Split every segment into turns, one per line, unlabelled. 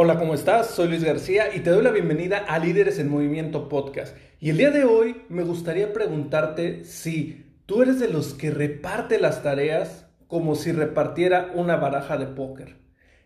Hola, ¿cómo estás? Soy Luis García y te doy la bienvenida a Líderes en Movimiento Podcast. Y el día de hoy me gustaría preguntarte si tú eres de los que reparte las tareas como si repartiera una baraja de póker.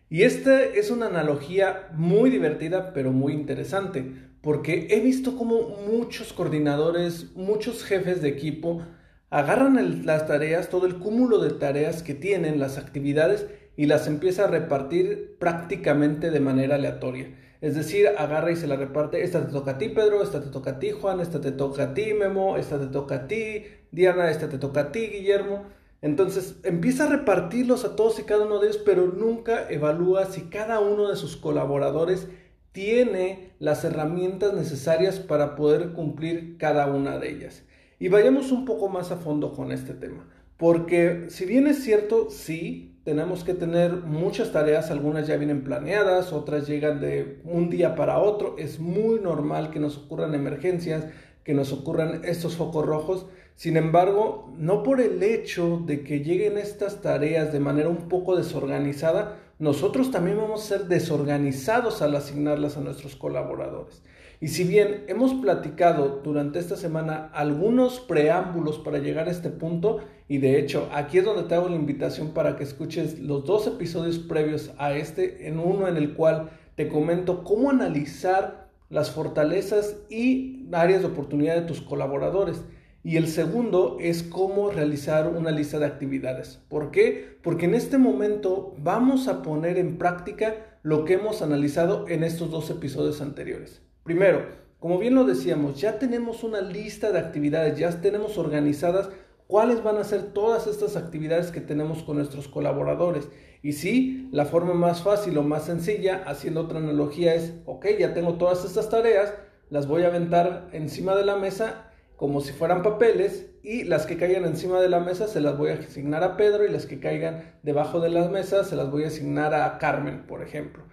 Y esta es una analogía muy divertida pero muy interesante, porque he visto como muchos coordinadores, muchos jefes de equipo agarran las tareas, todo el cúmulo de tareas que tienen, las actividades, y las empieza a repartir prácticamente de manera aleatoria. Es decir, agarra y se la reparte, esta te toca a ti Pedro, esta te toca a ti Juan, esta te toca a ti Memo, esta te toca a ti Diana, esta te toca a ti Guillermo. Entonces empieza a repartirlos a todos y cada uno de ellos, pero nunca evalúa si cada uno de sus colaboradores tiene las herramientas necesarias para poder cumplir cada una de ellas. Y vayamos un poco más a fondo con este tema, porque si bien es cierto, sí, tenemos que tener muchas tareas, algunas ya vienen planeadas, otras llegan de un día para otro, es muy normal que nos ocurran emergencias, que nos ocurran estos focos rojos, sin embargo, no por el hecho de que lleguen estas tareas de manera un poco desorganizada, nosotros también vamos a ser desorganizados al asignarlas a nuestros colaboradores. Y si bien hemos platicado durante esta semana algunos preámbulos para llegar a este punto, y de hecho aquí es donde te hago la invitación para que escuches los dos episodios previos a este, en uno en el cual te comento cómo analizar las fortalezas y áreas de oportunidad de tus colaboradores. Y el segundo es cómo realizar una lista de actividades. ¿Por qué? Porque en este momento vamos a poner en práctica lo que hemos analizado en estos dos episodios anteriores. Primero, como bien lo decíamos, ya tenemos una lista de actividades, ya tenemos organizadas cuáles van a ser todas estas actividades que tenemos con nuestros colaboradores. Y sí, la forma más fácil o más sencilla, haciendo otra analogía, es, ok, ya tengo todas estas tareas, las voy a aventar encima de la mesa como si fueran papeles y las que caigan encima de la mesa se las voy a asignar a Pedro y las que caigan debajo de las mesas se las voy a asignar a Carmen, por ejemplo.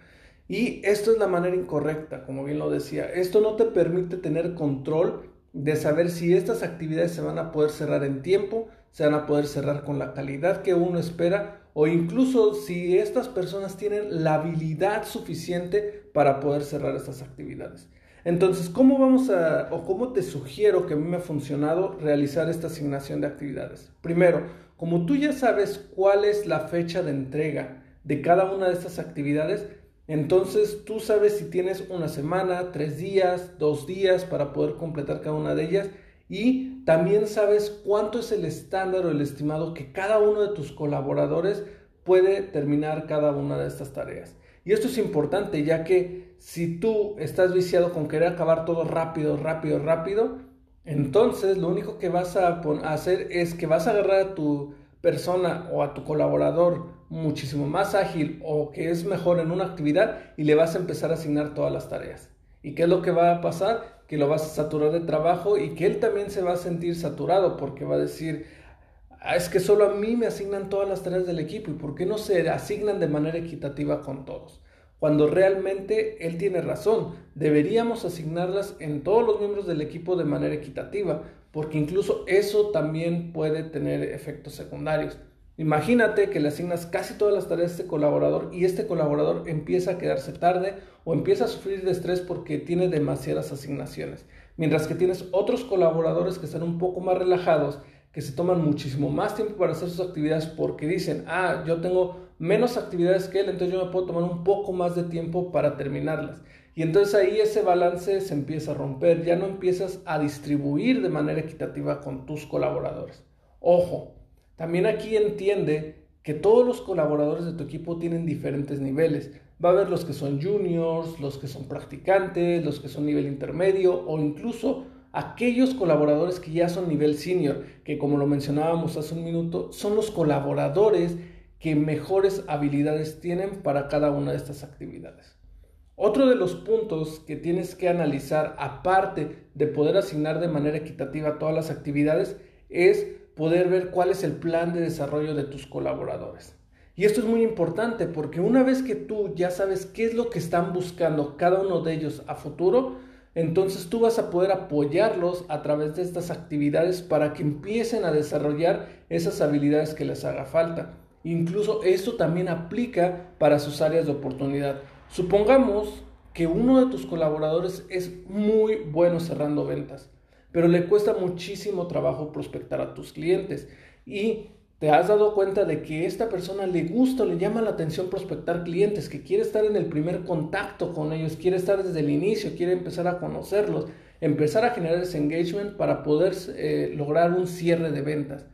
Y esto es la manera incorrecta, como bien lo decía. Esto no te permite tener control de saber si estas actividades se van a poder cerrar en tiempo, se van a poder cerrar con la calidad que uno espera o incluso si estas personas tienen la habilidad suficiente para poder cerrar estas actividades. Entonces, ¿cómo vamos a, o cómo te sugiero que a mí me ha funcionado realizar esta asignación de actividades? Primero, como tú ya sabes cuál es la fecha de entrega de cada una de estas actividades, entonces tú sabes si tienes una semana, tres días, dos días para poder completar cada una de ellas y también sabes cuánto es el estándar o el estimado que cada uno de tus colaboradores puede terminar cada una de estas tareas. Y esto es importante ya que si tú estás viciado con querer acabar todo rápido, rápido, rápido, entonces lo único que vas a hacer es que vas a agarrar a tu persona o a tu colaborador muchísimo más ágil o que es mejor en una actividad y le vas a empezar a asignar todas las tareas. ¿Y qué es lo que va a pasar? Que lo vas a saturar de trabajo y que él también se va a sentir saturado porque va a decir, ah, es que solo a mí me asignan todas las tareas del equipo y por qué no se asignan de manera equitativa con todos. Cuando realmente él tiene razón, deberíamos asignarlas en todos los miembros del equipo de manera equitativa, porque incluso eso también puede tener efectos secundarios. Imagínate que le asignas casi todas las tareas a este colaborador y este colaborador empieza a quedarse tarde o empieza a sufrir de estrés porque tiene demasiadas asignaciones. Mientras que tienes otros colaboradores que están un poco más relajados que se toman muchísimo más tiempo para hacer sus actividades porque dicen, ah, yo tengo menos actividades que él, entonces yo me puedo tomar un poco más de tiempo para terminarlas. Y entonces ahí ese balance se empieza a romper, ya no empiezas a distribuir de manera equitativa con tus colaboradores. Ojo, también aquí entiende que todos los colaboradores de tu equipo tienen diferentes niveles. Va a haber los que son juniors, los que son practicantes, los que son nivel intermedio o incluso aquellos colaboradores que ya son nivel senior, que como lo mencionábamos hace un minuto, son los colaboradores que mejores habilidades tienen para cada una de estas actividades. Otro de los puntos que tienes que analizar, aparte de poder asignar de manera equitativa todas las actividades, es poder ver cuál es el plan de desarrollo de tus colaboradores. Y esto es muy importante porque una vez que tú ya sabes qué es lo que están buscando cada uno de ellos a futuro, entonces tú vas a poder apoyarlos a través de estas actividades para que empiecen a desarrollar esas habilidades que les haga falta. Incluso esto también aplica para sus áreas de oportunidad. Supongamos que uno de tus colaboradores es muy bueno cerrando ventas, pero le cuesta muchísimo trabajo prospectar a tus clientes y te has dado cuenta de que esta persona le gusta, le llama la atención prospectar clientes, que quiere estar en el primer contacto con ellos, quiere estar desde el inicio, quiere empezar a conocerlos, empezar a generar ese engagement para poder eh, lograr un cierre de ventas.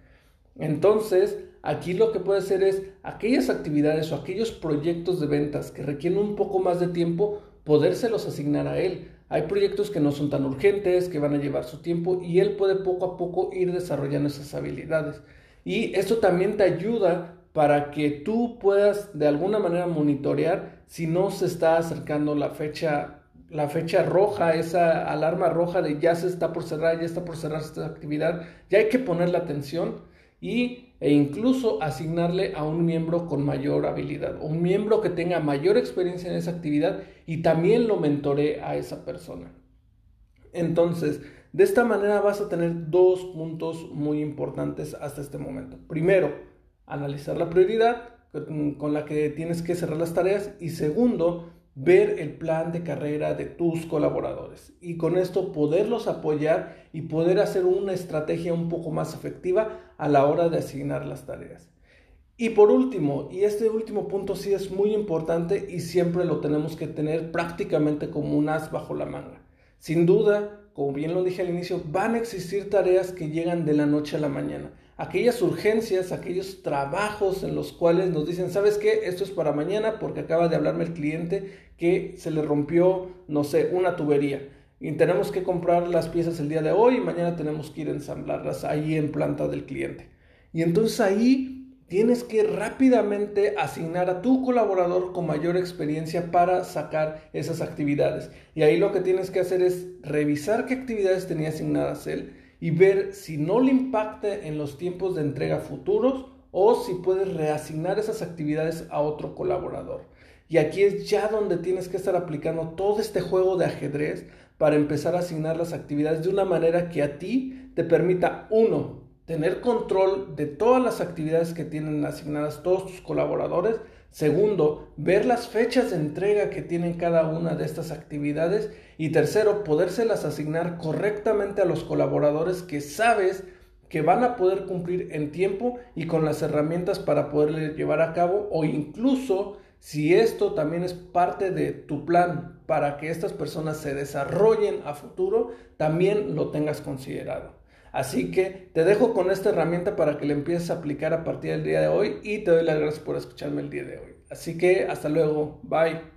Entonces, aquí lo que puede hacer es aquellas actividades o aquellos proyectos de ventas que requieren un poco más de tiempo, podérselos asignar a él. Hay proyectos que no son tan urgentes, que van a llevar su tiempo y él puede poco a poco ir desarrollando esas habilidades. Y esto también te ayuda para que tú puedas de alguna manera monitorear si no se está acercando la fecha la fecha roja, esa alarma roja de ya se está por cerrar, ya está por cerrar esta actividad, ya hay que ponerle atención y, e incluso asignarle a un miembro con mayor habilidad, un miembro que tenga mayor experiencia en esa actividad y también lo mentore a esa persona. Entonces, de esta manera vas a tener dos puntos muy importantes hasta este momento. Primero, analizar la prioridad con la que tienes que cerrar las tareas y segundo, ver el plan de carrera de tus colaboradores y con esto poderlos apoyar y poder hacer una estrategia un poco más efectiva a la hora de asignar las tareas. Y por último, y este último punto sí es muy importante y siempre lo tenemos que tener prácticamente como un as bajo la manga. Sin duda, como bien lo dije al inicio, van a existir tareas que llegan de la noche a la mañana. Aquellas urgencias, aquellos trabajos en los cuales nos dicen, ¿sabes qué? Esto es para mañana porque acaba de hablarme el cliente que se le rompió, no sé, una tubería. Y tenemos que comprar las piezas el día de hoy y mañana tenemos que ir a ensamblarlas ahí en planta del cliente. Y entonces ahí tienes que rápidamente asignar a tu colaborador con mayor experiencia para sacar esas actividades. Y ahí lo que tienes que hacer es revisar qué actividades tenía asignadas él y ver si no le impacta en los tiempos de entrega futuros o si puedes reasignar esas actividades a otro colaborador. Y aquí es ya donde tienes que estar aplicando todo este juego de ajedrez para empezar a asignar las actividades de una manera que a ti te permita, uno, tener control de todas las actividades que tienen asignadas todos tus colaboradores. Segundo, ver las fechas de entrega que tienen cada una de estas actividades. Y tercero, podérselas asignar correctamente a los colaboradores que sabes que van a poder cumplir en tiempo y con las herramientas para poderle llevar a cabo o incluso si esto también es parte de tu plan para que estas personas se desarrollen a futuro, también lo tengas considerado. Así que te dejo con esta herramienta para que la empieces a aplicar a partir del día de hoy y te doy las gracias por escucharme el día de hoy. Así que hasta luego, bye.